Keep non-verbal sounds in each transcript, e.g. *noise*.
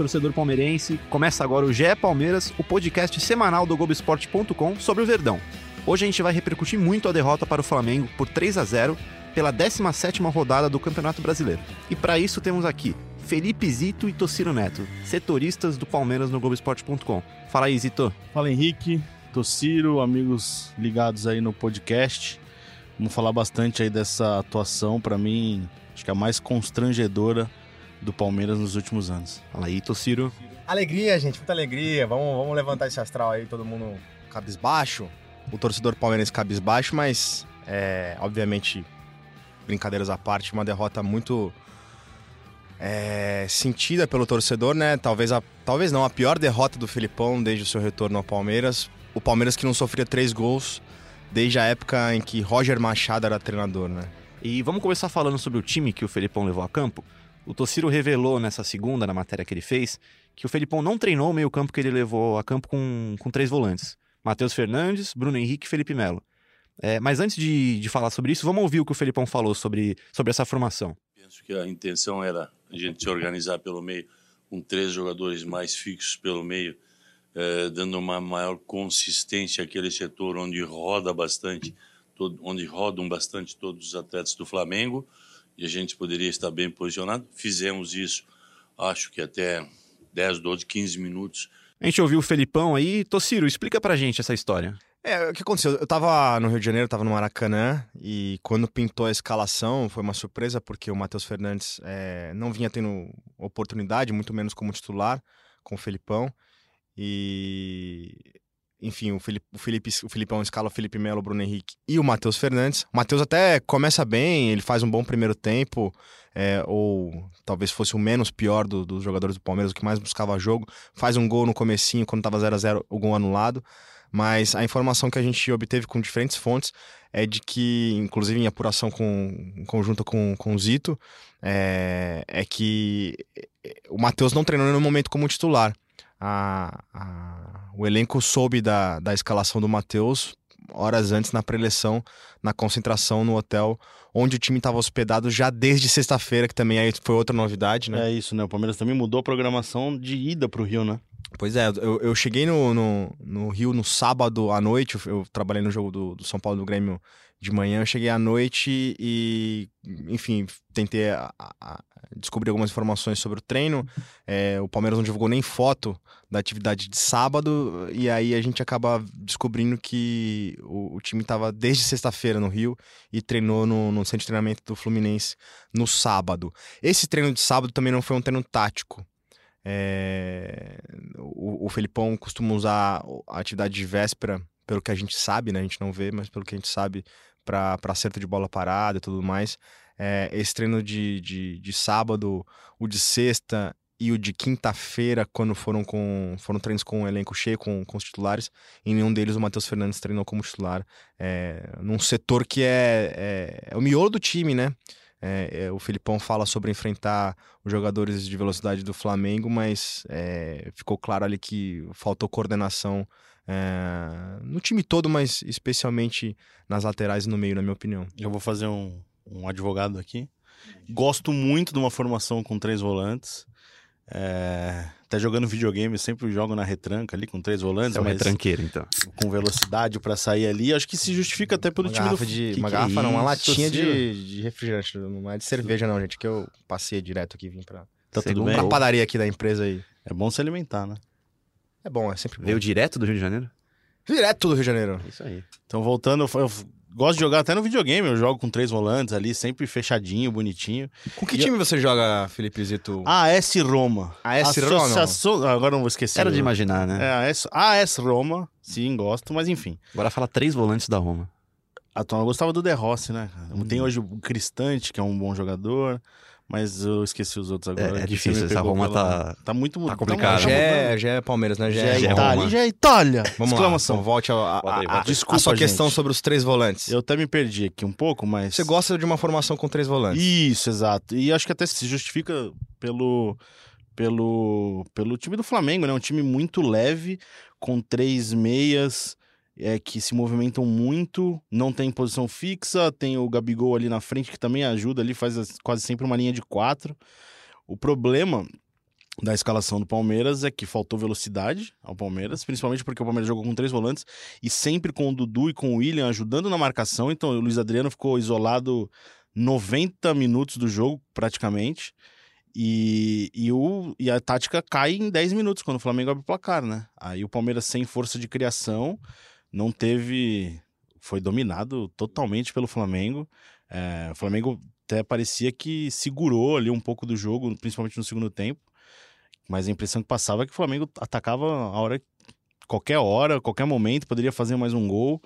torcedor palmeirense. Começa agora o GE Palmeiras, o podcast semanal do Globoesporte.com sobre o Verdão. Hoje a gente vai repercutir muito a derrota para o Flamengo por 3 a 0 pela 17ª rodada do Campeonato Brasileiro. E para isso temos aqui Felipe Zito e Tociro Neto, setoristas do Palmeiras no Globoesporte.com. Fala aí, Zito. Fala Henrique, Tociro, amigos ligados aí no podcast. Vamos falar bastante aí dessa atuação, para mim, acho que é a mais constrangedora do Palmeiras nos últimos anos. Fala aí, Tociro. Alegria, gente, muita alegria. Vamos, vamos levantar esse astral aí, todo mundo cabisbaixo. O torcedor palmeirense cabisbaixo, mas, é, obviamente, brincadeiras à parte, uma derrota muito é, sentida pelo torcedor, né? Talvez, a, talvez não, a pior derrota do Filipão desde o seu retorno ao Palmeiras. O Palmeiras que não sofria três gols desde a época em que Roger Machado era treinador, né? E vamos começar falando sobre o time que o Felipão levou a campo. O Tociro revelou nessa segunda, na matéria que ele fez, que o Felipão não treinou o meio-campo que ele levou a campo com, com três volantes: Matheus Fernandes, Bruno Henrique e Felipe Melo. É, mas antes de, de falar sobre isso, vamos ouvir o que o Felipão falou sobre, sobre essa formação. Penso que a intenção era a gente se organizar pelo meio, com três jogadores mais fixos pelo meio, eh, dando uma maior consistência àquele setor onde roda bastante, todo, onde rodam bastante todos os atletas do Flamengo, e a gente poderia estar bem posicionado. Fizemos isso, acho que até 10, 12, 15 minutos. A gente ouviu o Felipão aí. Tociro, explica pra gente essa história. É, o que aconteceu? Eu tava no Rio de Janeiro, tava no Maracanã, e quando pintou a escalação, foi uma surpresa, porque o Matheus Fernandes é, não vinha tendo oportunidade, muito menos como titular, com o Felipão. E. Enfim, o, Felipe, o, Felipe, o Filipão escala o Felipe Melo, o Bruno Henrique e o Matheus Fernandes. O Matheus até começa bem, ele faz um bom primeiro tempo, é, ou talvez fosse o menos pior do, dos jogadores do Palmeiras, o que mais buscava jogo. Faz um gol no comecinho, quando tava 0 a 0 o gol anulado mas a informação que a gente obteve com diferentes fontes é de que, inclusive em apuração com, conjunta com, com o Zito, é, é que o Matheus não treinou no momento como titular. A, a, o elenco soube da, da escalação do Matheus horas antes na preleção, na concentração no hotel onde o time estava hospedado já desde sexta-feira, que também aí foi outra novidade, né? É isso, né? O Palmeiras também mudou a programação de ida para o Rio, né? Pois é, eu, eu cheguei no, no, no, Rio no sábado à noite, eu, eu trabalhei no jogo do, do, São Paulo do Grêmio de manhã, eu cheguei à noite e, enfim, tentei a, a descobrir algumas informações sobre o treino. É, o Palmeiras não divulgou nem foto da atividade de sábado, e aí a gente acaba descobrindo que o, o time estava desde sexta-feira no Rio e treinou no, no centro de treinamento do Fluminense no sábado. Esse treino de sábado também não foi um treino tático. É... O, o Felipão costuma usar a atividade de véspera, pelo que a gente sabe, né? A gente não vê, mas pelo que a gente sabe, para acerto de bola parada e tudo mais. É, esse treino de, de, de sábado, o de sexta e o de quinta-feira, quando foram com foram treinos com o elenco cheio, com, com os titulares, em nenhum deles o Matheus Fernandes treinou como titular, é, num setor que é, é, é, o miolo do time, né? É, o Filipão fala sobre enfrentar os jogadores de velocidade do Flamengo, mas ficou claro ali que faltou coordenação é, no time todo, mas especialmente nas laterais e no meio, na minha opinião. Eu vou fazer um, um advogado aqui. Gosto muito de uma formação com três volantes. É, até jogando videogame, sempre jogo na retranca ali com três volantes. É uma retranqueira, então. Com velocidade para sair ali. Acho que se justifica até pelo uma time do de. Que uma que garrafa, é não, uma latinha de, de, refrigerante. Não é de cerveja, não, gente. Que eu passei direto aqui vim pra. Tá tudo bem? Pra padaria aqui da empresa aí. É bom se alimentar, né? É bom, é sempre bom. Veio direto do Rio de Janeiro? Direto do Rio de Janeiro. Isso aí. Então, voltando, eu gosto de jogar até no videogame. Eu jogo com três volantes ali, sempre fechadinho, bonitinho. Com que e time eu... você joga, Felipe Zito? AS Roma. AS Roma? Associação... Agora não vou esquecer. Era de imaginar, né? É, AS... AS Roma. Sim, gosto, mas enfim. Agora fala três volantes da Roma. A Tona gostava do De Rossi, né? Hum. Tem hoje o Cristante, que é um bom jogador. Mas eu esqueci os outros agora. É, é difícil, essa Roma pela... tá... Tá muito... Tá complicado. Já é, já é Palmeiras, né? Já, já é, Itália. Já é Itália! Vamos Exclamação. lá, então volte a, a, a, Desculpa, a sua gente. questão sobre os três volantes. Eu até me perdi aqui um pouco, mas... Você gosta de uma formação com três volantes. Isso, exato. E acho que até se justifica pelo... Pelo, pelo time do Flamengo, né? Um time muito leve, com três meias, é, que se movimentam muito, não tem posição fixa, tem o Gabigol ali na frente que também ajuda ali, faz quase sempre uma linha de quatro. O problema da escalação do Palmeiras é que faltou velocidade ao Palmeiras, principalmente porque o Palmeiras jogou com três volantes e sempre com o Dudu e com o William ajudando na marcação. Então o Luiz Adriano ficou isolado 90 minutos do jogo, praticamente. E, e, o, e a tática cai em 10 minutos quando o Flamengo abre o placar, né? Aí o Palmeiras, sem força de criação, não teve. Foi dominado totalmente pelo Flamengo. É, o Flamengo até parecia que segurou ali um pouco do jogo, principalmente no segundo tempo. Mas a impressão que passava é que o Flamengo atacava a hora, qualquer hora, qualquer momento, poderia fazer mais um gol.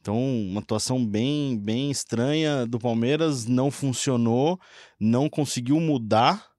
Então, uma atuação bem, bem estranha do Palmeiras, não funcionou, não conseguiu mudar.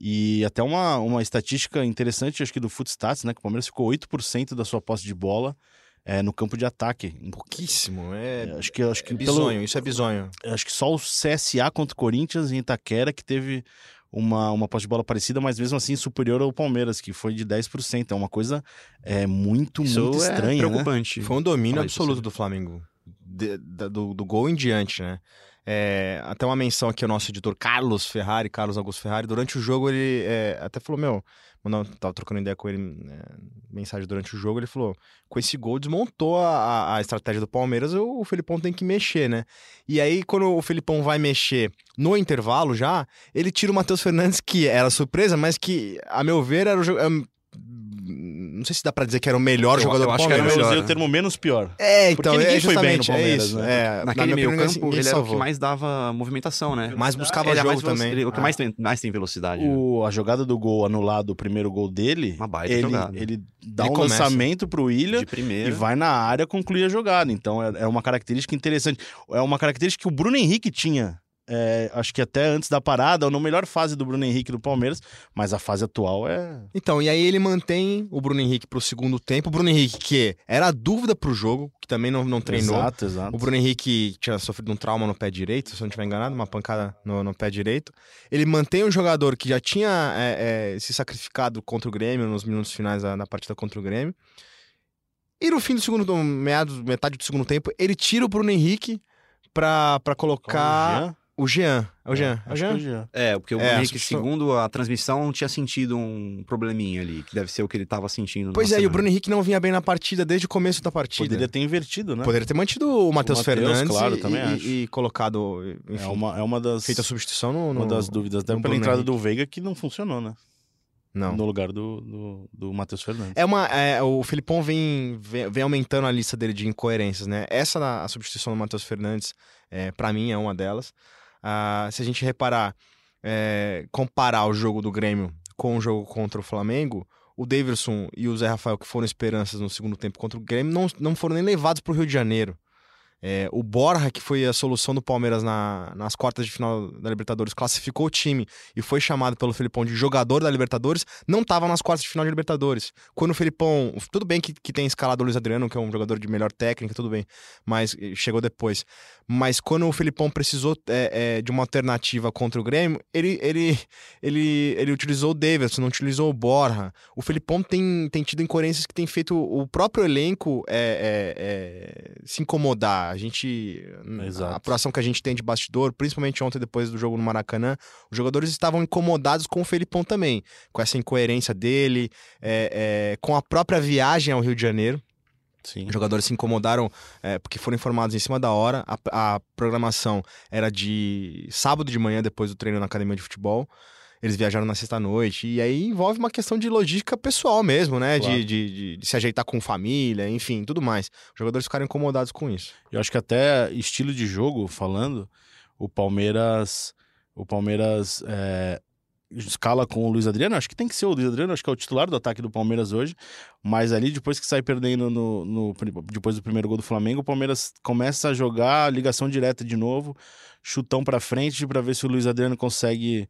E até uma, uma estatística interessante, acho que do Footstats, né? Que o Palmeiras ficou 8% da sua posse de bola é, no campo de ataque. Pouquíssimo, é. É, acho que, acho que é bizonho, pelo, isso é bizonho. acho que só o CSA contra o Corinthians em Itaquera que teve uma, uma posse de bola parecida, mas mesmo assim superior ao Palmeiras, que foi de 10%. É uma coisa é, muito, Isso muito é estranha, né? preocupante. Foi um domínio Fala absoluto do Flamengo. De- da- do, do gol em diante, né? É, até uma menção aqui ao nosso editor Carlos Ferrari, Carlos Augusto Ferrari. Durante o jogo, ele é, até falou: Meu, eu tava trocando ideia com ele, né, mensagem durante o jogo, ele falou: Com esse gol, desmontou a, a- estratégia do Palmeiras, o, o Felipão tem que mexer, né? E aí, quando o Felipão vai mexer no intervalo já, ele tira o Matheus Fernandes, que era surpresa, mas que, a meu ver, era o jogo. Não sei se dá pra dizer que era o melhor Eu- jogador eu do acho que era Eu Palmeiras. melhor, usei né? o termo menos pior. É, Porque então, ninguém é foi bem no é Palmeiras, isso. né? É, na Naquele minha meio opinião, campo, ninguém ele era o que salvou. mais dava movimentação, né? Mais buscava ele é jogo mais também. ele é o que mais tem, mais tem velocidade. né? O, a jogada do gol anulado, o primeiro gol dele, Uma baita ele, jogada. ele dá Ele um começa. lançamento pro William e vai na área concluir a jogada. Então é, é uma característica interessante. É uma característica que o Bruno Henrique tinha. É, acho que até antes da parada, ou na melhor fase do Bruno Henrique do Palmeiras, mas a fase atual é. Então, e aí ele mantém o Bruno Henrique pro segundo tempo. O Bruno Henrique, que era a dúvida pro jogo, que também não, não treinou. Exato, exato. O Bruno Henrique tinha sofrido um trauma no pé direito, se eu não estiver enganado, uma pancada no, no pé direito. Ele mantém um jogador que já tinha é, é, se sacrificado contra o Grêmio nos minutos finais da, da partida contra o Grêmio. E no fim do segundo, meados, metade do segundo tempo, ele tira o Bruno Henrique pra, pra colocar o Jean. É o Jean. É o Acho Jean? que é o Jean. É, porque o É, Henrique, segundo a transmissão, tinha sentido um probleminha ali, que deve ser o que ele tava sentindo. Pois é, e o semana. Bruno Henrique não vinha bem na partida desde o começo da partida. Poderia ter invertido, né? Poderia ter mantido o Matheus Fernandes claro, e, também e- acho. e colocado, enfim, É uma, é uma das. feita a substituição no, no- Uma das dúvidas, no pela entrada Henrique. do Veiga que não funcionou, né? Não. No lugar do, do, do Matheus Fernandes. É uma, é, o Filipão vem, vem, vem aumentando a lista dele de incoerências, né? Essa, a substituição do Matheus Fernandes, é, para mim, é uma delas. Ah, se a gente reparar, é, comparar o jogo do Grêmio com o jogo contra o Flamengo, o Davidson e o Zé Rafael, que foram esperanças no segundo tempo contra o Grêmio, não, não foram nem levados para o Rio de Janeiro. É, o Borja, que foi a solução do Palmeiras na- nas quartas de final da Libertadores, classificou o time e foi chamado pelo Felipão de jogador da Libertadores, não estava nas quartas de final de Libertadores. Quando o Felipão. Tudo bem que, que tem escalado o Luiz Adriano, que é um jogador de melhor técnica, tudo bem, mas eh, chegou depois. Mas quando o Felipão precisou é, é, de uma alternativa contra o Grêmio, ele, ele, ele, ele utilizou o Davidson, não utilizou o Borja. O Felipão tem, tem tido incoerências que tem feito o próprio elenco se incomodar. A gente. Exato. A apuração que a gente tem de bastidor, principalmente ontem depois do jogo no Maracanã, os jogadores estavam incomodados com o Felipão também, com essa incoerência dele, é, é, com a própria viagem ao Rio de Janeiro. Sim. Os jogadores se incomodaram é, porque foram informados em cima da hora. A, a programação era de sábado de manhã, depois do treino na academia de futebol. Eles viajaram na sexta-noite. E aí envolve uma questão de logística pessoal mesmo, né? Claro. De, de, de- se ajeitar com família, enfim, tudo mais. Os jogadores ficaram incomodados com isso. Eu acho que até estilo de jogo, falando, o Palmeiras. O Palmeiras é, escala com o Luiz Adriano. Acho que tem que ser o Luiz Adriano, acho que é o titular do ataque do Palmeiras hoje. Mas ali, depois que sai perdendo no, no- depois do primeiro gol do Flamengo, o Palmeiras começa a jogar ligação direta de novo, chutão pra frente pra ver se o Luiz Adriano consegue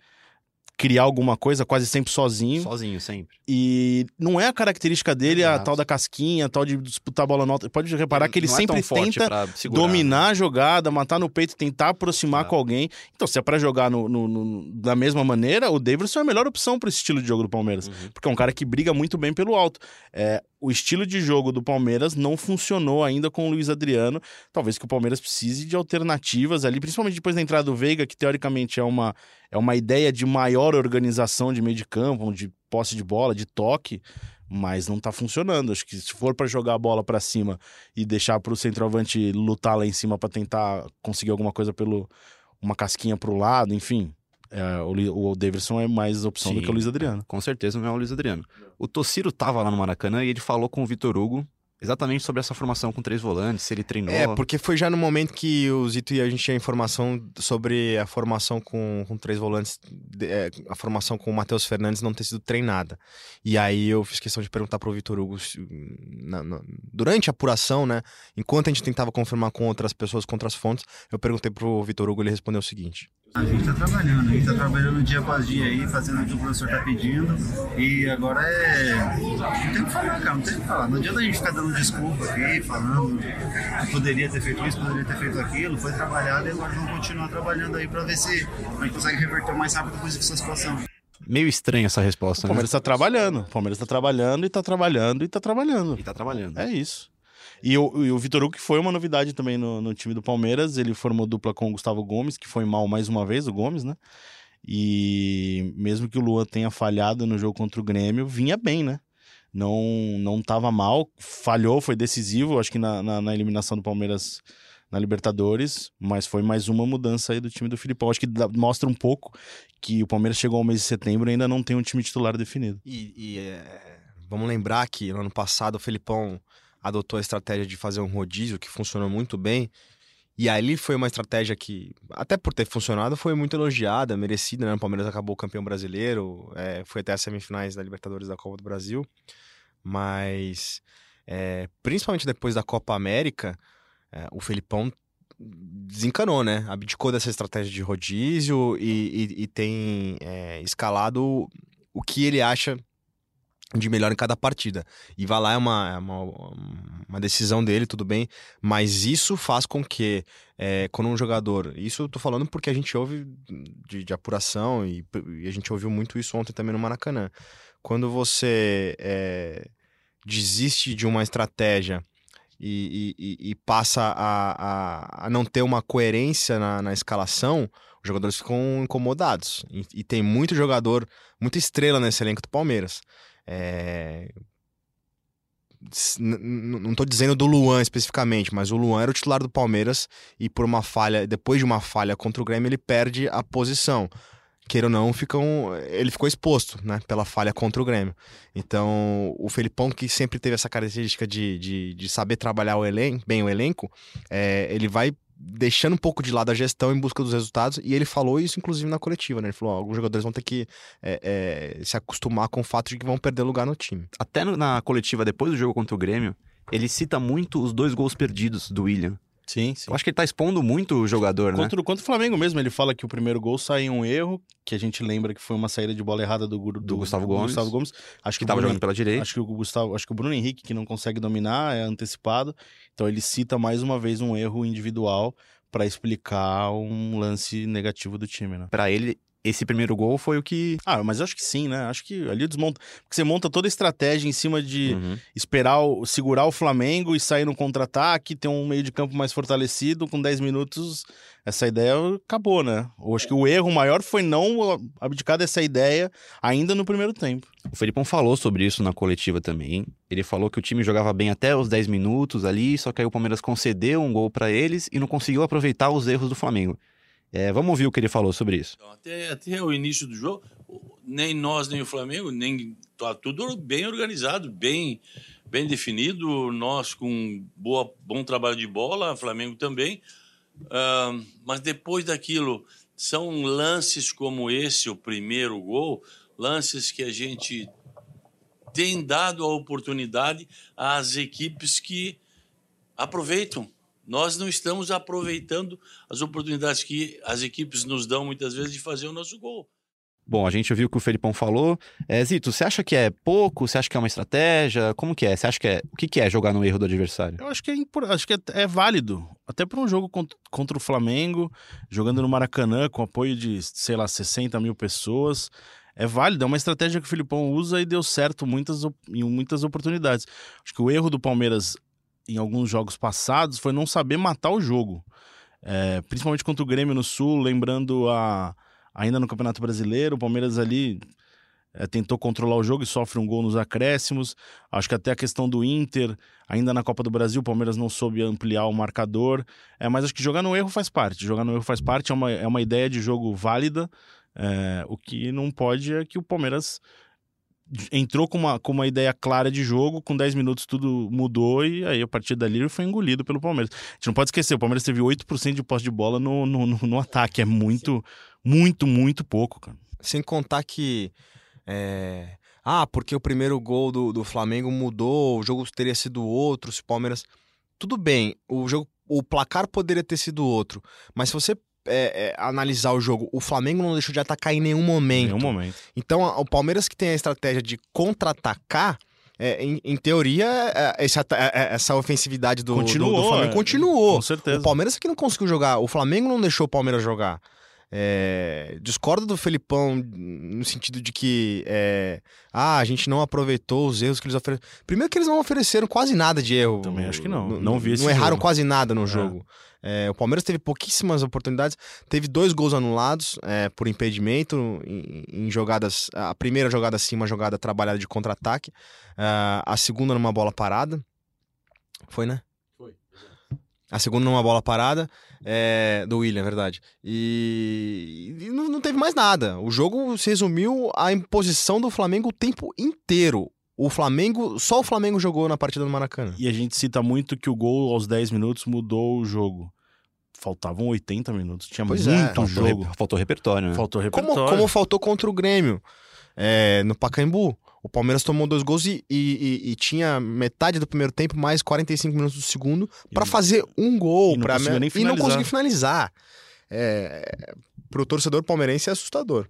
criar alguma coisa, quase sempre sozinho. Sozinho, sempre. E não é a característica dele a Exato. tal da casquinha, a tal de disputar a bola na alta. Pode reparar que ele é sempre tenta segurar, né? dominar a jogada, matar no peito, tentar aproximar É. com alguém. Então, se é pra jogar no, no- no- da mesma maneira, o Davidson é a melhor opção para esse estilo de jogo do Palmeiras. Uhum. Porque é um cara que briga muito bem pelo alto. É, o estilo de jogo do Palmeiras não funcionou ainda com o Luiz Adriano. Talvez que o Palmeiras precise de alternativas ali, principalmente depois da entrada do Veiga, que teoricamente é uma, é uma ideia de maior organização de meio de campo, de posse de bola, de toque, mas não tá funcionando. Acho que se for para jogar a bola para cima e deixar para o centroavante lutar lá em cima para tentar conseguir alguma coisa pelo uma casquinha pro lado, enfim, é, o, o Davidson é mais opção Sim, do que o Luiz Adriano. Com certeza não é o Luiz Adriano. O Tociro tava lá no Maracanã e ele falou com o Vitor Hugo exatamente sobre essa formação com três volantes, se ele treinou. É, porque foi já no momento que o Zito e a gente tinha informação sobre a formação com, com três volantes, é, a formação com o Matheus Fernandes não ter sido treinada. E aí eu fiz questão de perguntar pro Vitor Hugo na, na, durante a apuração, né? Enquanto a gente tentava confirmar com outras pessoas, com outras fontes, eu perguntei pro Vitor Hugo, ele respondeu o seguinte: a gente está trabalhando, a gente está trabalhando dia após dia aí, fazendo o que o professor está pedindo. E agora é. Não tem o que falar, cara, não tem o que falar. Não adianta a gente ficar dando desculpa aqui, falando que poderia ter feito isso, poderia ter feito aquilo. Foi trabalhado e agora vamos continuar trabalhando aí para ver se a gente consegue reverter o mais rápido possível essa situação. Meio estranha essa resposta, o Palmeiras está né? trabalhando. O Palmeiras está trabalhando e está trabalhando e está trabalhando. E está trabalhando. É isso. E o, o Vitor Hugo, que foi uma novidade também no, no time do Palmeiras, ele formou dupla com o Gustavo Gomes, que foi mal mais uma vez, o Gomes, né? E mesmo que o Luan tenha falhado no jogo contra o Grêmio, vinha bem, né? Não não tava mal, falhou, foi decisivo, acho que na, na, na eliminação do Palmeiras na Libertadores, mas foi mais uma mudança aí do time do Filipão. Acho que mostra um pouco que o Palmeiras chegou ao mês de setembro e ainda não tem um time titular definido. E, e é, vamos lembrar que no ano passado o Filipão adotou a estratégia de fazer um rodízio que funcionou muito bem. E ali foi uma estratégia que, até por ter funcionado, foi muito elogiada, merecida, né? O Palmeiras acabou campeão brasileiro, é, foi até as semifinais da Libertadores da Copa do Brasil. Mas, é, principalmente depois da Copa América, é, o Felipão desencanou, né? Abdicou dessa estratégia de rodízio e, e, e tem é, escalado o que ele acha de melhor em cada partida. E vai lá é uma, é uma, uma decisão dele, tudo bem, mas isso faz com que, é, quando um jogador. Isso eu tô falando porque a gente ouve de, de apuração e, e, a gente ouviu muito isso ontem também no Maracanã. Quando você é, desiste de uma estratégia. E, e, e passa a, a, a, não ter uma coerência na, na escalação, os jogadores ficam incomodados. E, e, tem muito jogador, muita estrela nesse elenco do Palmeiras. É... Não estou dizendo do Luan especificamente, mas o Luan era o titular do Palmeiras e por uma falha, depois de uma falha contra o Grêmio, ele perde a posição. Queira ou não, ficam, ele ficou exposto né, pela falha contra o Grêmio. Então, o Felipão, que sempre teve essa característica de, de, de saber trabalhar o elenco, bem o elenco, é, ele vai deixando um pouco de lado a gestão em busca dos resultados, e ele falou isso inclusive na coletiva, né? Ele falou: ó, alguns jogadores vão ter que é, é, se acostumar com o fato de que vão perder lugar no time. Até na coletiva depois do jogo contra o Grêmio, ele cita muito os dois gols perdidos do William. Sim, sim. Eu acho que ele tá expondo muito o jogador, contra, né? Contra o Flamengo mesmo, ele fala que o primeiro gol sai em um erro, que a gente lembra que foi uma saída de bola errada do, do, do Gustavo Gomes. Gustavo Gomes. Acho que, que tava Bruno, jogando pela direita. Acho que o Gustavo, acho que o Bruno Henrique que não consegue dominar é antecipado. Então ele cita mais uma vez um erro individual para explicar um lance negativo do time, né? Para ele, esse primeiro gol foi o que. Ah, mas acho que sim, né? Acho que ali desmonta. Porque você monta toda a estratégia em cima de uhum. esperar, o, segurar o Flamengo e sair no contra-ataque, ter um meio de campo mais fortalecido, com 10 minutos. Essa ideia acabou, né? Eu acho que o erro maior foi não abdicar dessa ideia ainda no primeiro tempo. O Felipão falou sobre isso na coletiva também. Ele falou que o time jogava bem até os 10 minutos ali, só que aí o Palmeiras concedeu um gol para eles e não conseguiu aproveitar os erros do Flamengo. É, vamos ouvir o que ele falou sobre isso. Então, até, até o início do jogo, nem nós, nem o Flamengo, nem tá tudo bem organizado, bem, bem definido. Nós com boa, bom trabalho de bola, Flamengo também. Uh, mas depois daquilo, são lances como esse, o primeiro gol, lances que a gente tem dado a oportunidade às equipes que aproveitam nós não estamos aproveitando as oportunidades que as equipes nos dão muitas vezes de fazer o nosso gol. Bom, a gente ouviu o que o Felipão falou. É, Zito, você acha que é pouco? Você acha que é uma estratégia? Como que é? Você acha que é. O que, que é jogar no erro do adversário? Eu acho que é, acho que é, é válido. Até para um jogo contra, contra o Flamengo, jogando no Maracanã, com apoio de, sei lá, 60 mil pessoas. É válido, é uma estratégia que o Filipão usa e deu certo muitas, em muitas oportunidades. Acho que o erro do Palmeiras em alguns jogos passados foi não saber matar o jogo. É, principalmente contra o Grêmio no Sul, lembrando a ainda no Campeonato Brasileiro, o Palmeiras ali é, tentou controlar o jogo e sofre um gol nos acréscimos. Acho que até a questão do Inter, ainda na Copa do Brasil, o Palmeiras não soube ampliar o marcador. É, mas acho que jogar no erro faz parte. Jogar no erro faz parte, é uma, é uma ideia de jogo válida. É, o que não pode é que o Palmeiras entrou com uma, com uma ideia clara de jogo, com 10 minutos tudo mudou e aí a partir dali ele foi engolido pelo Palmeiras. A gente não pode esquecer, o Palmeiras teve 8% de posse de bola no, no, no, no ataque, é muito, muito, muito pouco, cara. Sem contar que é... Ah, porque o primeiro gol do, do Flamengo mudou, o jogo teria sido outro, se o Palmeiras. Tudo bem, o jogo, o placar poderia ter sido outro, mas se você é, é, analisar o jogo, o Flamengo não deixou de atacar em nenhum momento. Nenhum momento. Então, o Palmeiras que tem a estratégia de contra-atacar, é, em, em, teoria, é, essa, é, essa ofensividade do, continuou, do, do Flamengo continuou. Com certeza. O Palmeiras que não conseguiu jogar, o Flamengo não deixou o Palmeiras jogar. É, discordo do Felipão no sentido de que é, ah, a gente não aproveitou os erros que eles ofereceram. Primeiro que eles não ofereceram quase nada de erro. Também acho que não. Não, não vi Não erraram jogo. quase nada no é. jogo. É, o Palmeiras teve pouquíssimas oportunidades, teve dois gols anulados é, por impedimento em, em, jogadas. A primeira jogada sim, uma jogada trabalhada de contra-ataque, uh, a segunda numa bola parada. Foi, né? A segunda numa bola parada é, do William, verdade. E, e não, não, teve mais nada. O jogo se resumiu à imposição do Flamengo o tempo inteiro. O Flamengo, só o Flamengo jogou na partida do Maracanã. E a gente cita muito que o gol aos 10 minutos mudou o jogo. Faltavam 80 minutos. Tinha pois é. muito é. jogo. Faltou repertório, né? Faltou repertório. Como, como faltou contra o Grêmio é, no Pacaembu. O Palmeiras tomou dois gols e, e, e, tinha metade do primeiro tempo, mais 45 minutos do segundo, para fazer um gol. E não, pra conseguiu, nem e não conseguiu finalizar. É, pro torcedor palmeirense é assustador.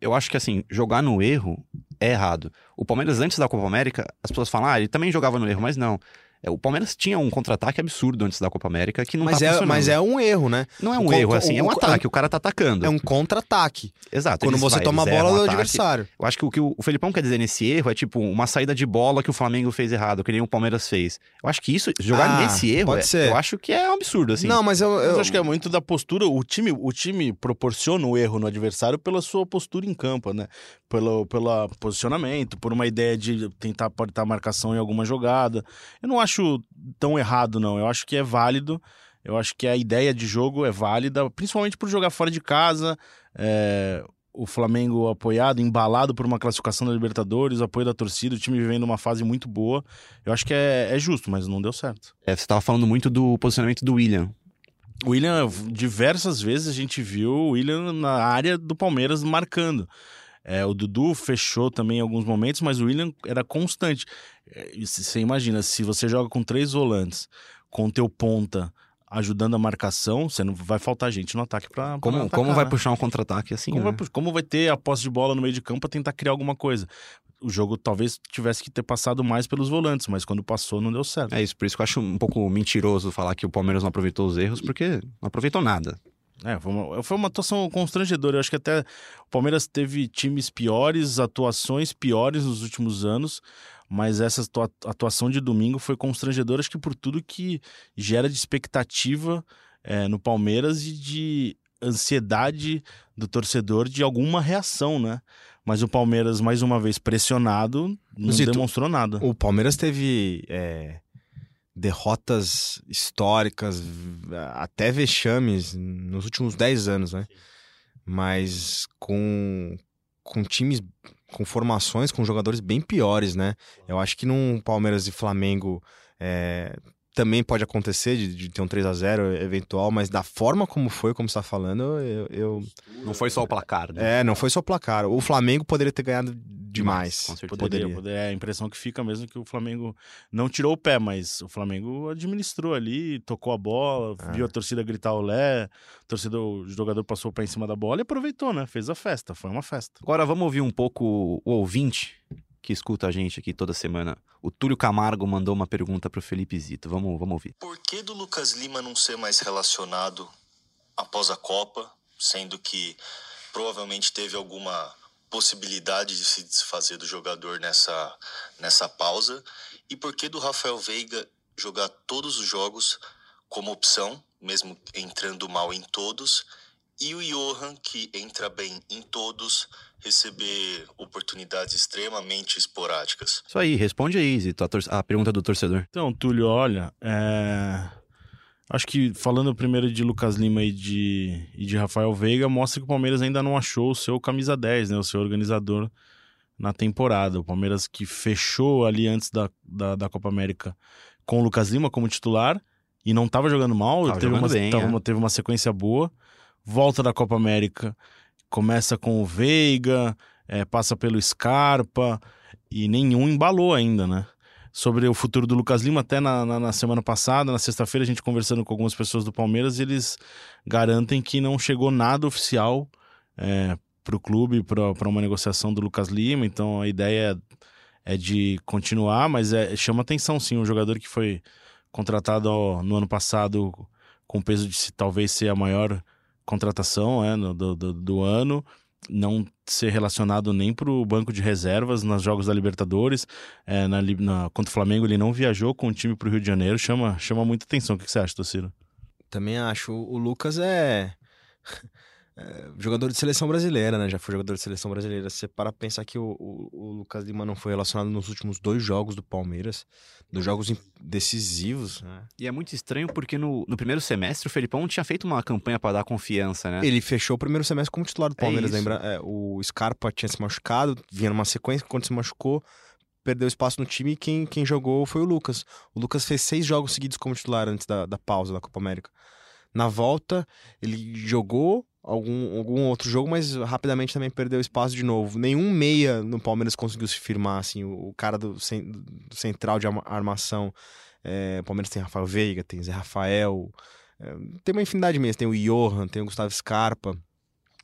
Eu acho que, assim, jogar no erro é errado. O Palmeiras, antes da Copa América, as pessoas falam, ah, ele também jogava no erro, mas não. É, o Palmeiras tinha um contra-ataque absurdo antes da Copa América que não mas tá é, Mas é um erro, né? Não é um o erro, assim, é um ataque, o, o cara tá atacando. É um contra-ataque. Exato. Quando você toma a bola um do adversário. Eu acho que o que o Felipão quer dizer nesse erro é tipo uma saída de bola que o Flamengo fez errado, que nem o Palmeiras fez. Eu acho que isso, jogar ah, nesse erro, pode é, ser. eu acho que é um absurdo, assim. Não, mas eu, eu... eu acho que é muito da postura. O time, o time proporciona o erro no adversário pela sua postura em campo, né? Pelo, pelo posicionamento, por uma ideia de tentar portar marcação em alguma jogada. Eu não acho tão errado, não. Eu acho que é válido. Eu acho que a ideia de jogo é válida, principalmente por jogar fora de casa. É, o Flamengo apoiado, embalado por uma classificação da Libertadores, apoio da torcida, o time vivendo uma fase muito boa. Eu acho que é, é justo, mas não deu certo. É, você estava falando muito do posicionamento do William. O William, diversas vezes a gente viu o William na área do Palmeiras marcando. É, o Dudu fechou também em alguns momentos, mas o William era constante. É, você imagina, se você joga com três volantes, com o teu ponta ajudando a marcação, você não vai faltar gente no ataque para como atacar, como vai né? puxar um contra-ataque assim como, né? vai, como vai ter a posse de bola no meio de campo para tentar criar alguma coisa o jogo talvez tivesse que ter passado mais pelos volantes mas quando passou não deu certo é isso por isso que eu acho um pouco mentiroso falar que o Palmeiras não aproveitou os erros porque não aproveitou nada é, foi uma, foi uma atuação constrangedora. Eu acho que até o Palmeiras teve times piores, atuações piores nos últimos anos, mas essa atuação de domingo foi constrangedora, acho que por tudo que gera de expectativa é, no Palmeiras e de ansiedade do torcedor de alguma reação, né? Mas o Palmeiras, mais uma vez pressionado, não Zito, demonstrou nada. O Palmeiras teve. É derrotas históricas, até vexames nos últimos 10 anos, né? Mas com, com times, com formações, com jogadores bem piores, né? Eu acho que num Palmeiras e Flamengo é, também pode acontecer de, de, ter um 3 a 0 eventual, mas da forma como foi, como você está falando, eu, eu, Não foi só o placar, né? É, não foi só o placar. O Flamengo poderia ter ganhado demais. Com certeza. Poderia, poderia. É a impressão que fica mesmo que o Flamengo não tirou o pé, mas o Flamengo administrou ali, tocou a bola, é. viu a torcida gritar olé, o torcedor, o jogador passou para em cima da bola e aproveitou, né? Fez a festa, foi uma festa. Agora vamos ouvir um pouco o ouvinte que escuta a gente aqui toda semana. O Túlio Camargo mandou uma pergunta para o Felipe Zito. Vamos, vamos ouvir. Por que do Lucas Lima não ser mais relacionado após a Copa, sendo que provavelmente teve alguma possibilidade de se desfazer do jogador nessa, nessa pausa? E por que do Rafael Veiga jogar todos os jogos como opção, mesmo entrando mal em todos, e o Johan, que entra bem em todos, receber oportunidades extremamente esporádicas. Isso aí, responde aí, Zito, a, a pergunta do torcedor. Então, Túlio, olha, é, acho que falando primeiro de Lucas Lima e de, e de Rafael Veiga, mostra que o Palmeiras ainda não achou o seu camisa 10, né? O seu organizador na temporada. O Palmeiras que fechou ali antes da, da, da Copa América com o Lucas Lima como titular e não estava jogando mal, Tava teve, jogando uma, bem, tava é. uma- teve uma sequência boa. Volta da Copa América, começa com o Veiga, é, passa pelo Scarpa e nenhum embalou ainda, né? sobre o futuro do Lucas Lima, até na, na, na semana passada, na sexta-feira, a gente conversando com algumas pessoas do Palmeiras, eles garantem que não chegou nada oficial é, para o clube, para uma negociação do Lucas Lima, então a ideia é, é de continuar, mas é, chama atenção sim, um jogador que foi contratado ó, no ano passado com peso de talvez ser a maior contratação é, no, do, do, do ano, não ser relacionado nem para o banco de reservas nos jogos da Libertadores. É, na, na, contra o Flamengo, ele não viajou com o time para o Rio de Janeiro. Chama, chama muita atenção. O que você acha, Tociro? Também acho. O Lucas é... é. jogador de seleção brasileira, né? Já foi jogador de seleção brasileira. Você para pensar que o, o, o Lucas Lima não foi relacionado nos últimos dois jogos do Palmeiras, dos jogos decisivos, né? E é muito estranho porque no, no primeiro semestre o Felipão tinha feito uma campanha para dar confiança, né? Ele fechou o primeiro semestre como titular do Palmeiras, isso. lembra? É, o Scarpa tinha se machucado, vinha numa sequência, quando se machucou, perdeu espaço no time e quem, quem jogou foi o Lucas. O Lucas fez seis jogos seguidos como titular antes da, da pausa da Copa América. Na volta, ele jogou algum, algum outro jogo, mas rapidamente também perdeu espaço de novo. Nenhum meia no Palmeiras conseguiu se firmar, assim, o, o cara do, do central de arma- armação. É, o Palmeiras tem Rafael Veiga, tem Zé Rafael, é, tem uma infinidade de meias, tem o Johan, tem o Gustavo Scarpa.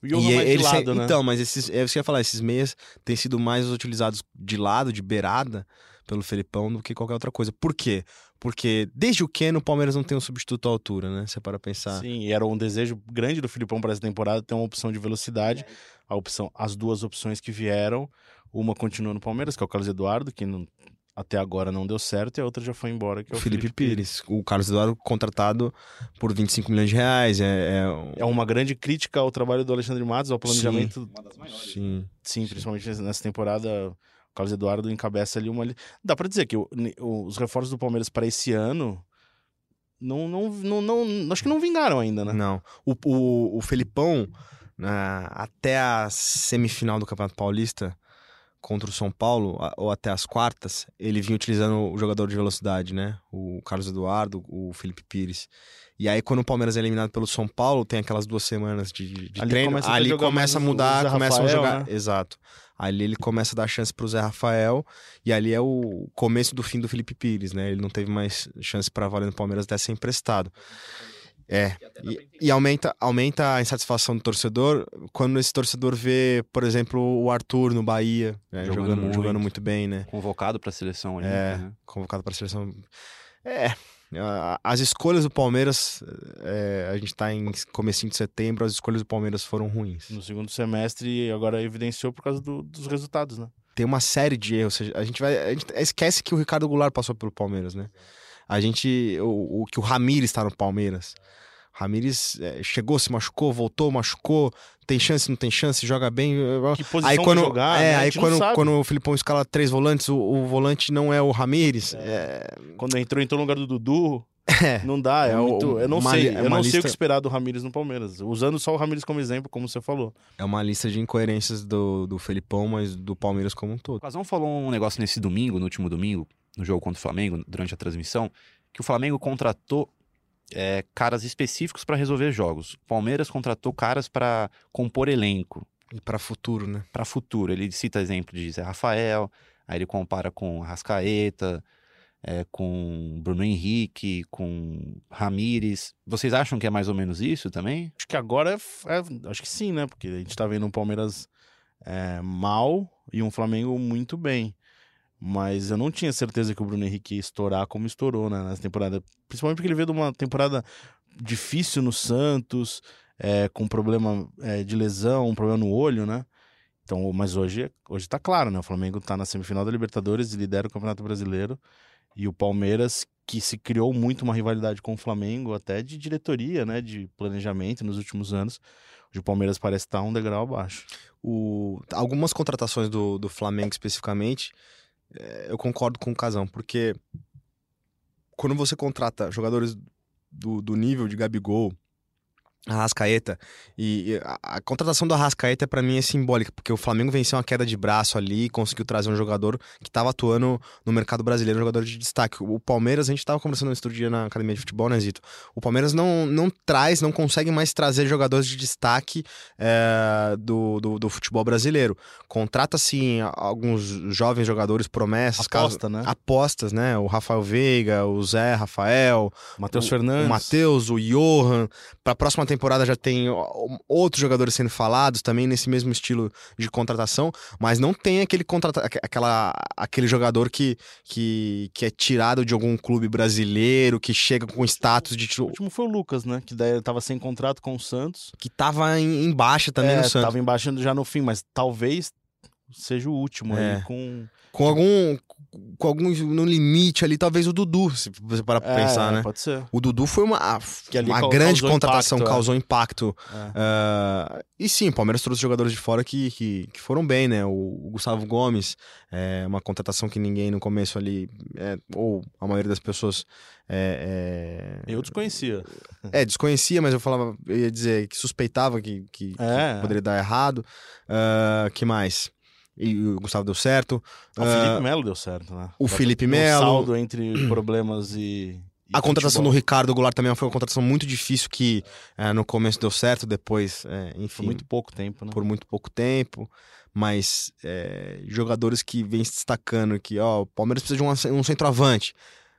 O Johan E mais ele de lado, né? Então, mas esses, é isso que eu ia falar, esses meias têm sido mais utilizados de lado, de beirada, pelo Felipão do que qualquer outra coisa. Por quê? Porque desde o Keno o Palmeiras não tem um substituto à altura, né? Você para pensar. Sim, e era um desejo grande do Filipão para essa temporada ter uma opção de velocidade. A opção, as duas opções que vieram, uma continua no Palmeiras, que é o Carlos Eduardo, que não- até agora não deu certo, e a outra já foi embora, que é O o Felipe Pires. O Carlos Eduardo contratado por 25 milhões de reais. É, é É uma grande crítica ao trabalho do Alexandre Matos, ao planejamento Sim. Sim, principalmente nessa temporada, Carlos Eduardo encabeça ali uma. Dá pra dizer que o- os reforços do Palmeiras para esse ano não, não, não, não, acho que não vingaram ainda, né? Não. O, o, o Felipão, na- até a semifinal do Campeonato Paulista contra o São Paulo, a- ou até as quartas, ele vinha utilizando o jogador de velocidade, né? O Carlos Eduardo, o Felipe Pires. E aí, quando o Palmeiras é eliminado pelo São Paulo, tem aquelas duas semanas de, de Ali treino. começa ali começa a mudar, Zé começam a jogar. né? Exato. Ali ele começa a dar chance pro Zé Rafael. E ali é o começo do fim do Felipe Pires, né? Ele não teve mais chance para valer no Palmeiras até ser emprestado. É, e, e aumenta, aumenta a insatisfação do torcedor quando esse torcedor vê, por exemplo, o Arthur no Bahia, né, Jogando jogando, muito. jogando muito bem, né? Convocado para a seleção olímpica, É. né? Convocado para a seleção. É, as escolhas do Palmeiras, é, a gente tá em comecinho de setembro, as escolhas do Palmeiras foram ruins. No segundo semestre, agora evidenciou por causa do- dos resultados, né? Tem uma série de erros, a gente vai, a gente esquece que o Ricardo Goulart passou pelo Palmeiras, né? A gente, o, o que o Ramires está no Palmeiras. Ramires é, chegou, se machucou, voltou, machucou, tem chance, não tem chance, joga bem. Que posição Aí quando, jogar, é, né? Aí quando, quando o Filipão escala três volantes, o, o volante não é o Ramires. É, Quando entrou, entrou no lugar do Dudu, *laughs* é, não dá, é, É muito... Eu não uma sei, é eu não sei o lista- que esperar do Ramires no Palmeiras. Usando só o Ramires como exemplo, como você falou. é uma lista de incoerências do, do Felipão, mas do Palmeiras como um todo. O Casão falou um negócio nesse domingo, no último domingo, no jogo contra o Flamengo, durante a transmissão, que o Flamengo contratou é, caras específicos para resolver jogos. O Palmeiras contratou caras para compor elenco, E para futuro, né? para futuro. Ele cita exemplo de Zé Rafael, aí ele compara com Rascaeta, é, com Bruno Henrique, com Ramires. Vocês acham que é mais ou menos isso também? Acho que agora é, é- Acho que sim, né? Porque a gente tá vendo um Palmeiras é, mal e um Flamengo muito bem. Mas eu não tinha certeza que o Bruno Henrique ia estourar como estourou né, nessa temporada. Principalmente porque ele veio de uma temporada difícil no Santos, é, com problema é, de lesão, um problema no olho, né? Então, mas hoje, hoje tá claro, né? O Flamengo tá na semifinal da Libertadores e lidera o Campeonato Brasileiro. E o Palmeiras, que se criou muito uma rivalidade com o Flamengo, até de diretoria, né, de planejamento nos últimos anos. Hoje o Palmeiras parece estar um degrau abaixo. O, algumas contratações do, do Flamengo especificamente, eu concordo com o Casão, porque quando você contrata jogadores do, do nível de Gabigol, Arrascaeta. E, e a, a, contratação do Arrascaeta para mim é simbólica, porque o Flamengo venceu uma queda de braço ali, conseguiu trazer um jogador que estava atuando no mercado brasileiro, um jogador de destaque. O Palmeiras, a gente estava conversando no outro dia na academia de futebol, né, Zito? O Palmeiras não, não traz, não consegue mais trazer jogadores de destaque é, do, do, do, futebol brasileiro. Contrata, sim, alguns jovens jogadores, promessas. Aposta, caso, né? Apostas, né? O Rafael Veiga, o Zé Rafael. Matheus Fernandes. O Matheus, o Johan. Para a próxima temporada já tem outros jogadores sendo falados também nesse mesmo estilo de contratação, mas não tem aquele contrata aquela aquele jogador que, que, que é tirado de algum clube brasileiro, que chega com status de O último foi o Lucas, né? Que daí tava sem contrato com o Santos. Que tava em, em baixa também é, no Santos. Tava em baixa já no fim, mas talvez seja o último é. aí com com algum com algum no limite ali, talvez o Dudu, se você parar pra é, pensar, né? Pode ser. O Dudu foi uma, uma grande contratação, impacto, causou é. impacto. É. Uh, e sim, o Palmeiras trouxe jogadores de fora que, que, que foram bem, né? O, o, Gustavo Gomes, é uma contratação que ninguém no começo ali, é, ou a maioria das pessoas. É, eu desconhecia. É, desconhecia, mas eu falava, eu ia dizer que suspeitava que, que, que poderia dar errado. Uh, que mais? E o Gustavo deu certo. O uh, Felipe Melo deu certo, né? O Felipe Melo. O saldo entre problemas e. a contratação do Ricardo Goulart também foi uma contratação muito difícil que é, no começo deu certo, depois, é, enfim. Por muito pouco tempo, né? Por muito pouco tempo. Mas é, jogadores que vêm se destacando que, ó, o Palmeiras precisa de um, um centroavante.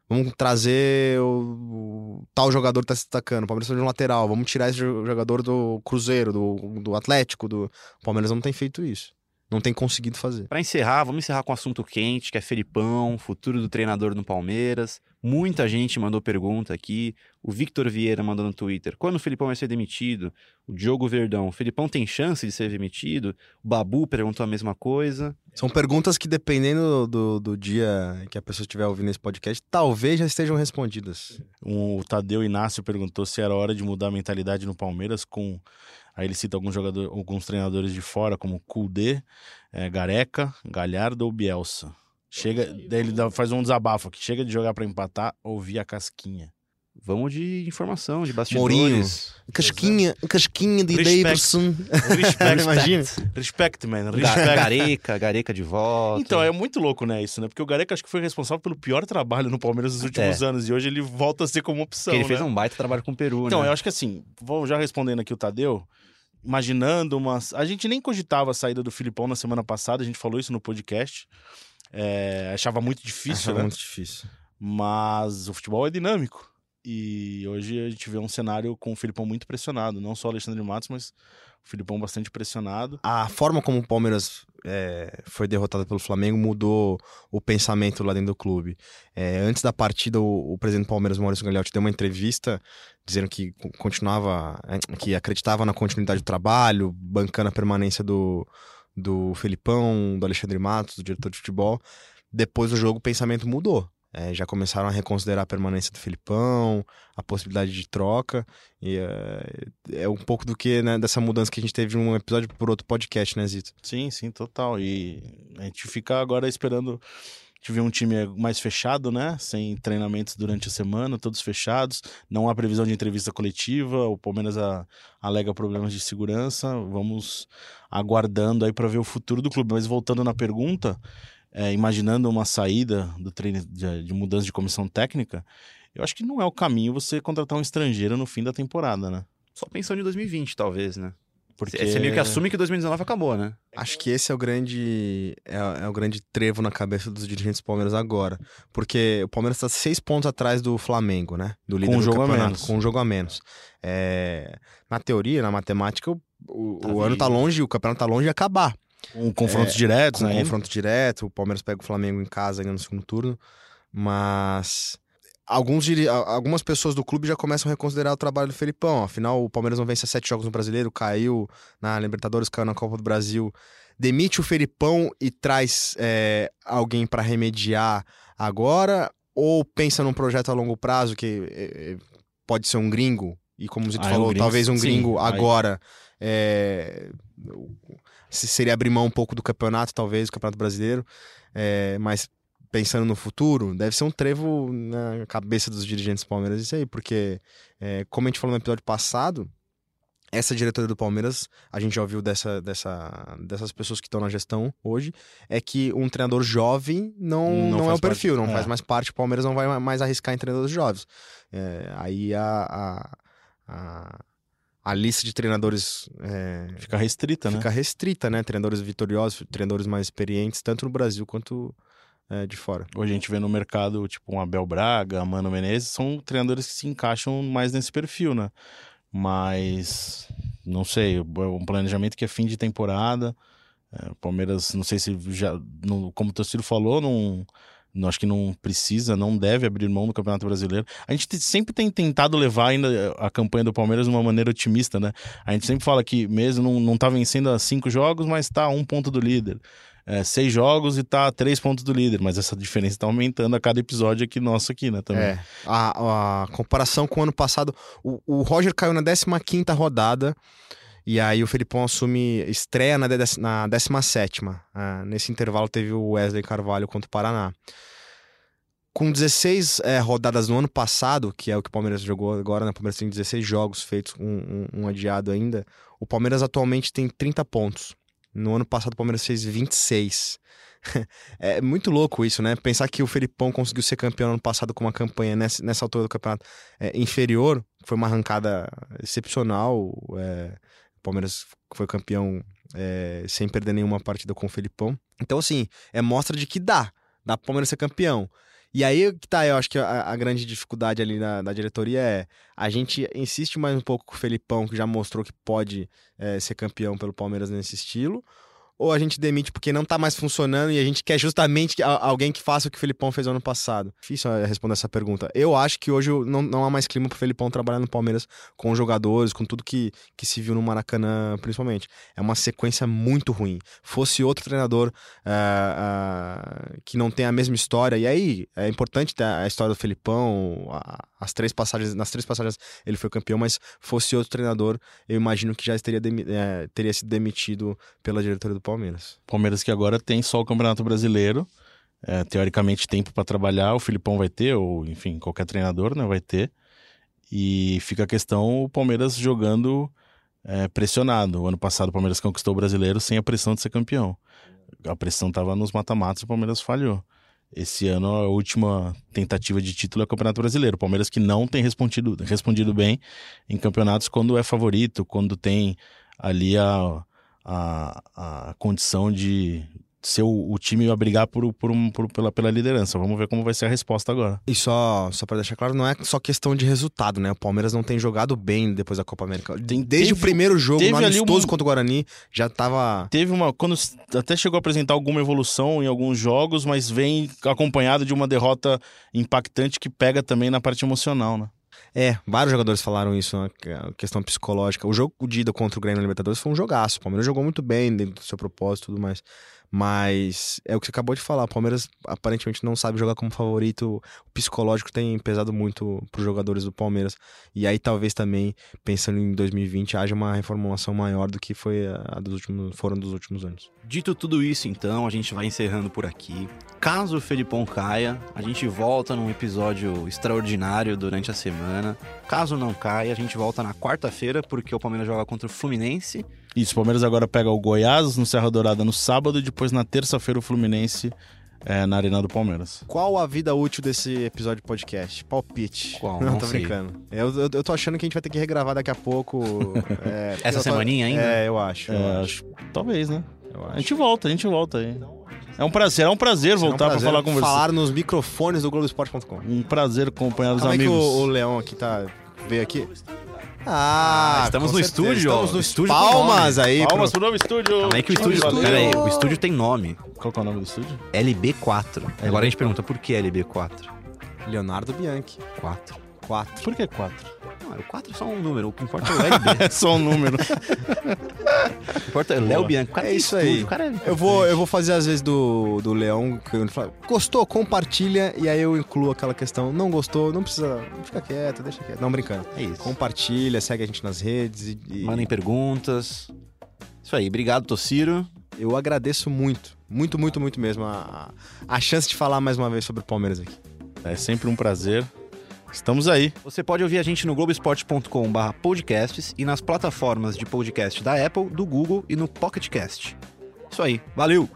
Vamos trazer o, o, tal jogador que tá se destacando. O Palmeiras precisa de um lateral. Vamos tirar esse jogador do Cruzeiro, do, do Atlético. Do... O Palmeiras não tem feito isso não tem conseguido fazer. Para encerrar, vamos encerrar com um assunto quente, que é Felipão, futuro do treinador no Palmeiras. Muita gente mandou pergunta aqui. O Victor Vieira mandou no Twitter: quando o Felipão vai ser demitido? O Diogo Verdão: o Felipão tem chance de ser demitido? O Babu perguntou a mesma coisa. São perguntas que, dependendo do, do dia que a pessoa estiver ouvindo esse podcast, talvez já estejam respondidas. O Tadeu Inácio perguntou se era hora de mudar a mentalidade no Palmeiras com Aí ele cita alguns jogadores, alguns treinadores de fora, como Kudê, é, Gareca, Galhardo ou Bielsa. Chega, daí ele faz um desabafo aqui. Chega de jogar para empatar, ouvir a casquinha. Vamos de informação, de bastidores. Mourinho. Casquinha, casquinha de Respect. Davidson. Respect, imagina. Respect, man. Respect. Gareca, Gareca de volta. Então, é muito louco, né, isso, né? Porque o Gareca acho que foi responsável pelo pior trabalho no Palmeiras nos últimos é. anos. E hoje ele volta a ser como opção, Porque ele né? fez um baita trabalho com o Peru, então, né? eu acho que assim, vou já respondendo aqui o Tadeu, imaginando umas... A gente nem cogitava a saída do Filipão na semana passada, a gente falou isso no podcast. É... Achava muito difícil, Achava né? muito difícil. Mas o futebol é dinâmico. E hoje a gente vê um cenário com o Filipão muito pressionado. Não só o Alexandre Matos, mas o Filipão bastante pressionado. A forma como o Palmeiras é, foi derrotado pelo Flamengo mudou o pensamento lá dentro do clube. É, antes da partida, o, o, presidente do Palmeiras, Maurício Gagliotti, deu uma entrevista dizendo que continuava, é, que acreditava na continuidade do trabalho, bancando a permanência do, do do Alexandre Matos, do diretor de futebol. Depois do jogo, o pensamento mudou. É, já começaram a reconsiderar a permanência do Filipão, a possibilidade de troca. E é, é um pouco do que, né, dessa mudança que a gente teve um episódio por outro podcast, né, Zito? Sim, sim, total. E a gente fica agora esperando te ver um time mais fechado, né? Sem treinamentos durante a semana, todos fechados. Não há previsão de entrevista coletiva. O Palmeiras a, alega problemas de segurança. Vamos aguardando aí para ver o futuro do clube. Mas voltando na pergunta, é, imaginando uma saída do treino de, de, mudança de comissão técnica, eu acho que não é o caminho você contratar um estrangeiro no fim da temporada, né? Só pensando em 2020, talvez, né? Porque você meio que assume que 2019 acabou, né? Acho que esse é o grande é, é, o grande trevo na cabeça dos dirigentes do Palmeiras agora, porque o Palmeiras está seis pontos atrás do Flamengo, né? Do líder com um do jogo campeonato, a menos. com um jogo a menos. É... Na teoria, na matemática, o, o, tá o ano tá longe, o campeonato tá longe de acabar. Um confronto é, direto, um né? confronto direto. O Palmeiras pega o Flamengo em casa ainda no segundo turno. Mas alguns, algumas pessoas do clube já começam a reconsiderar o trabalho do Felipão. Afinal, o Palmeiras não vence sete jogos no Brasileiro, caiu na Libertadores, caiu na Copa do Brasil. Demite o Felipão e traz é, alguém para remediar agora? ou pensa num projeto a longo prazo que é, é, pode ser um gringo, e como o Zito Ah, é um falou, gringo, talvez um sim. gringo Aí- agora é, se seria abrir mão um pouco do campeonato, talvez, do campeonato brasileiro, é, mas pensando no futuro, deve ser um trevo na cabeça dos dirigentes do Palmeiras isso aí, porque, é, como a gente falou no episódio passado, essa diretoria do Palmeiras, a gente já ouviu dessa, dessa, dessas pessoas que estão na gestão hoje, é que um treinador jovem não, Não não, é o perfil, parte. não É. faz mais parte, o Palmeiras não vai mais arriscar em treinadores jovens. É, aí a, a, a, a lista de treinadores é, Fica restrita, né? fica restrita, né? Treinadores vitoriosos, treinadores mais experientes, tanto no Brasil quanto é, de fora. Hoje a gente vê no mercado, tipo, um Abel Braga, Mano Menezes, são treinadores que se encaixam mais nesse perfil, né? Mas, não sei, um planejamento que é fim de temporada. É, Palmeiras, não sei se já, como o Tociro falou, não acho que não precisa, não deve abrir mão do Campeonato Brasileiro. A gente te- sempre tem tentado levar ainda a campanha do Palmeiras de uma maneira otimista, né? A gente sempre fala que mesmo não, não tá vencendo há cinco jogos, mas tá a um ponto do líder. É, seis jogos e tá a três pontos do líder, mas essa diferença tá aumentando a cada episódio aqui nosso aqui, né? Também. É, a, a comparação com o ano passado, o, o Roger caiu na 15ª rodada, e aí o Felipão assume, estreia na, na 17ª. Ah, nesse intervalo teve o Wesley Carvalho contra o Paraná. Com 16 eh, rodadas no ano passado, que é o que o Palmeiras jogou agora, né? O Palmeiras tem 16 jogos feitos, um, um- um adiado ainda. O Palmeiras atualmente tem 30 pontos. No ano passado o Palmeiras fez 26. *laughs* é muito louco isso, né? Pensar que o Felipão conseguiu ser campeão no ano passado com uma campanha nessa, nessa altura do campeonato é, inferior, foi uma arrancada excepcional. é, Palmeiras foi campeão é, sem perder nenhuma partida com o Felipão. Então, assim, é mostra de que dá. Dá pro Palmeiras ser campeão. E aí que tá, eu acho que a, a grande dificuldade ali na, diretoria é a gente insiste mais um pouco com o Felipão, que já mostrou que pode é, ser campeão pelo Palmeiras nesse estilo, ou a gente demite porque não tá mais funcionando e a gente quer justamente alguém que faça o que o Felipão fez ano passado? Difícil é, responder essa pergunta. Eu acho que hoje não, não há mais clima pro Felipão trabalhar no Palmeiras com os jogadores, com tudo que, que se viu no Maracanã, principalmente. É uma sequência muito ruim. Fosse outro treinador ah, ah, que não tem a mesma história, e aí é importante ter a história do Felipão, a- as três passagens, nas três passagens ele foi campeão, mas fosse outro treinador, eu imagino que já teria, eh, teria sido demitido pela diretoria do Palmeiras. Palmeiras que agora tem só o Campeonato Brasileiro. É, teoricamente, tempo para trabalhar, o Filipão vai ter, ou enfim, qualquer treinador né, vai ter. E fica a questão: o Palmeiras jogando é, pressionado. O ano passado, o Palmeiras conquistou o brasileiro sem a pressão de ser campeão. A pressão estava nos mata-matas, o Palmeiras falhou. Esse ano, a última tentativa de título é o Campeonato Brasileiro. O Palmeiras que não tem respondido, respondido bem em campeonatos quando é favorito, quando tem ali a, a, a condição de ser o, o time a brigar por, por um, por- pela, pela liderança. Vamos ver como vai ser a resposta agora. E só, só para deixar claro, não é só questão de resultado, né? O Palmeiras não tem jogado bem depois da Copa América. Desde teve- o primeiro jogo, teve no amistoso um- contra o Guarani, já tava. Teve uma. Quando até chegou a apresentar alguma evolução em alguns jogos, mas vem acompanhado de uma derrota impactante que pega também na parte emocional, né? É, vários jogadores falaram isso, né? é a questão psicológica. O jogo de ida contra o Grêmio na Libertadores foi um jogaço. O Palmeiras jogou muito bem dentro do seu propósito e tudo mais. Mas é o que você acabou de falar. O Palmeiras aparentemente não sabe jogar como favorito. O psicológico tem pesado muito para os jogadores do Palmeiras. E aí talvez também, pensando em 2020, haja uma reformulação maior do que foi a dos últimos, foram dos últimos anos. Dito tudo isso, então, a gente vai encerrando por aqui. Caso o Felipão caia, a gente volta num episódio extraordinário durante a semana. Caso não caia, a gente volta na quarta-feira, porque o Palmeiras joga contra o Fluminense. Isso, o Palmeiras agora pega o Goiás no Serra Dourada no sábado e depois na terça-feira o Fluminense é, na Arena do Palmeiras. Qual a vida útil desse episódio de podcast? Palpite. Qual? Não, Não tô sei. brincando. Eu, eu, eu tô achando que a gente vai ter que regravar daqui a pouco. *laughs* é, Essa eu tô- semaninha ainda? É, eu acho. Eu É, acho. acho- talvez, né? Eu A gente volta, a gente volta aí. É um prazer, é um prazer Será um voltar prazer pra falar com você. Falar nos microfones do Globoesporte.com. Um prazer acompanhar os Como é que amigos. o, o Leão aqui tá. Veio aqui? Ah, ah, estamos no certeza. estúdio. Estamos no estúdio. Palmas aí. Palmas pro, pro novo estúdio. Calma aí que o estúdio. estúdio. Pera aí, o estúdio tem nome. Qual é o nome do estúdio? LB4. LB4. Agora a gente pergunta por que LB4? Leonardo Bianchi. 4. 4. Por que 4? É o 4 é só um número. O que importa é o Léo Bianco. *laughs* é só um número. o importa é o Léo né? Bianco. é isso aí. É eu, vou, eu vou fazer às vezes do, do Leão. Que gostou, compartilha. E aí eu incluo aquela questão. Não gostou, não precisa. Fica quieto, deixa quieto. Não, brincando. É isso. Compartilha, segue a gente nas redes. E... Mandem perguntas. Isso aí. Obrigado, Tociro. Eu agradeço muito, muito, muito, muito mesmo a, a chance de falar mais uma vez sobre o Palmeiras aqui. É sempre um prazer. Estamos aí. Você pode ouvir a gente no globesport.com.br podcasts e nas plataformas de podcast da Apple, do Google e no Pocket Cast. Isso aí. Valeu!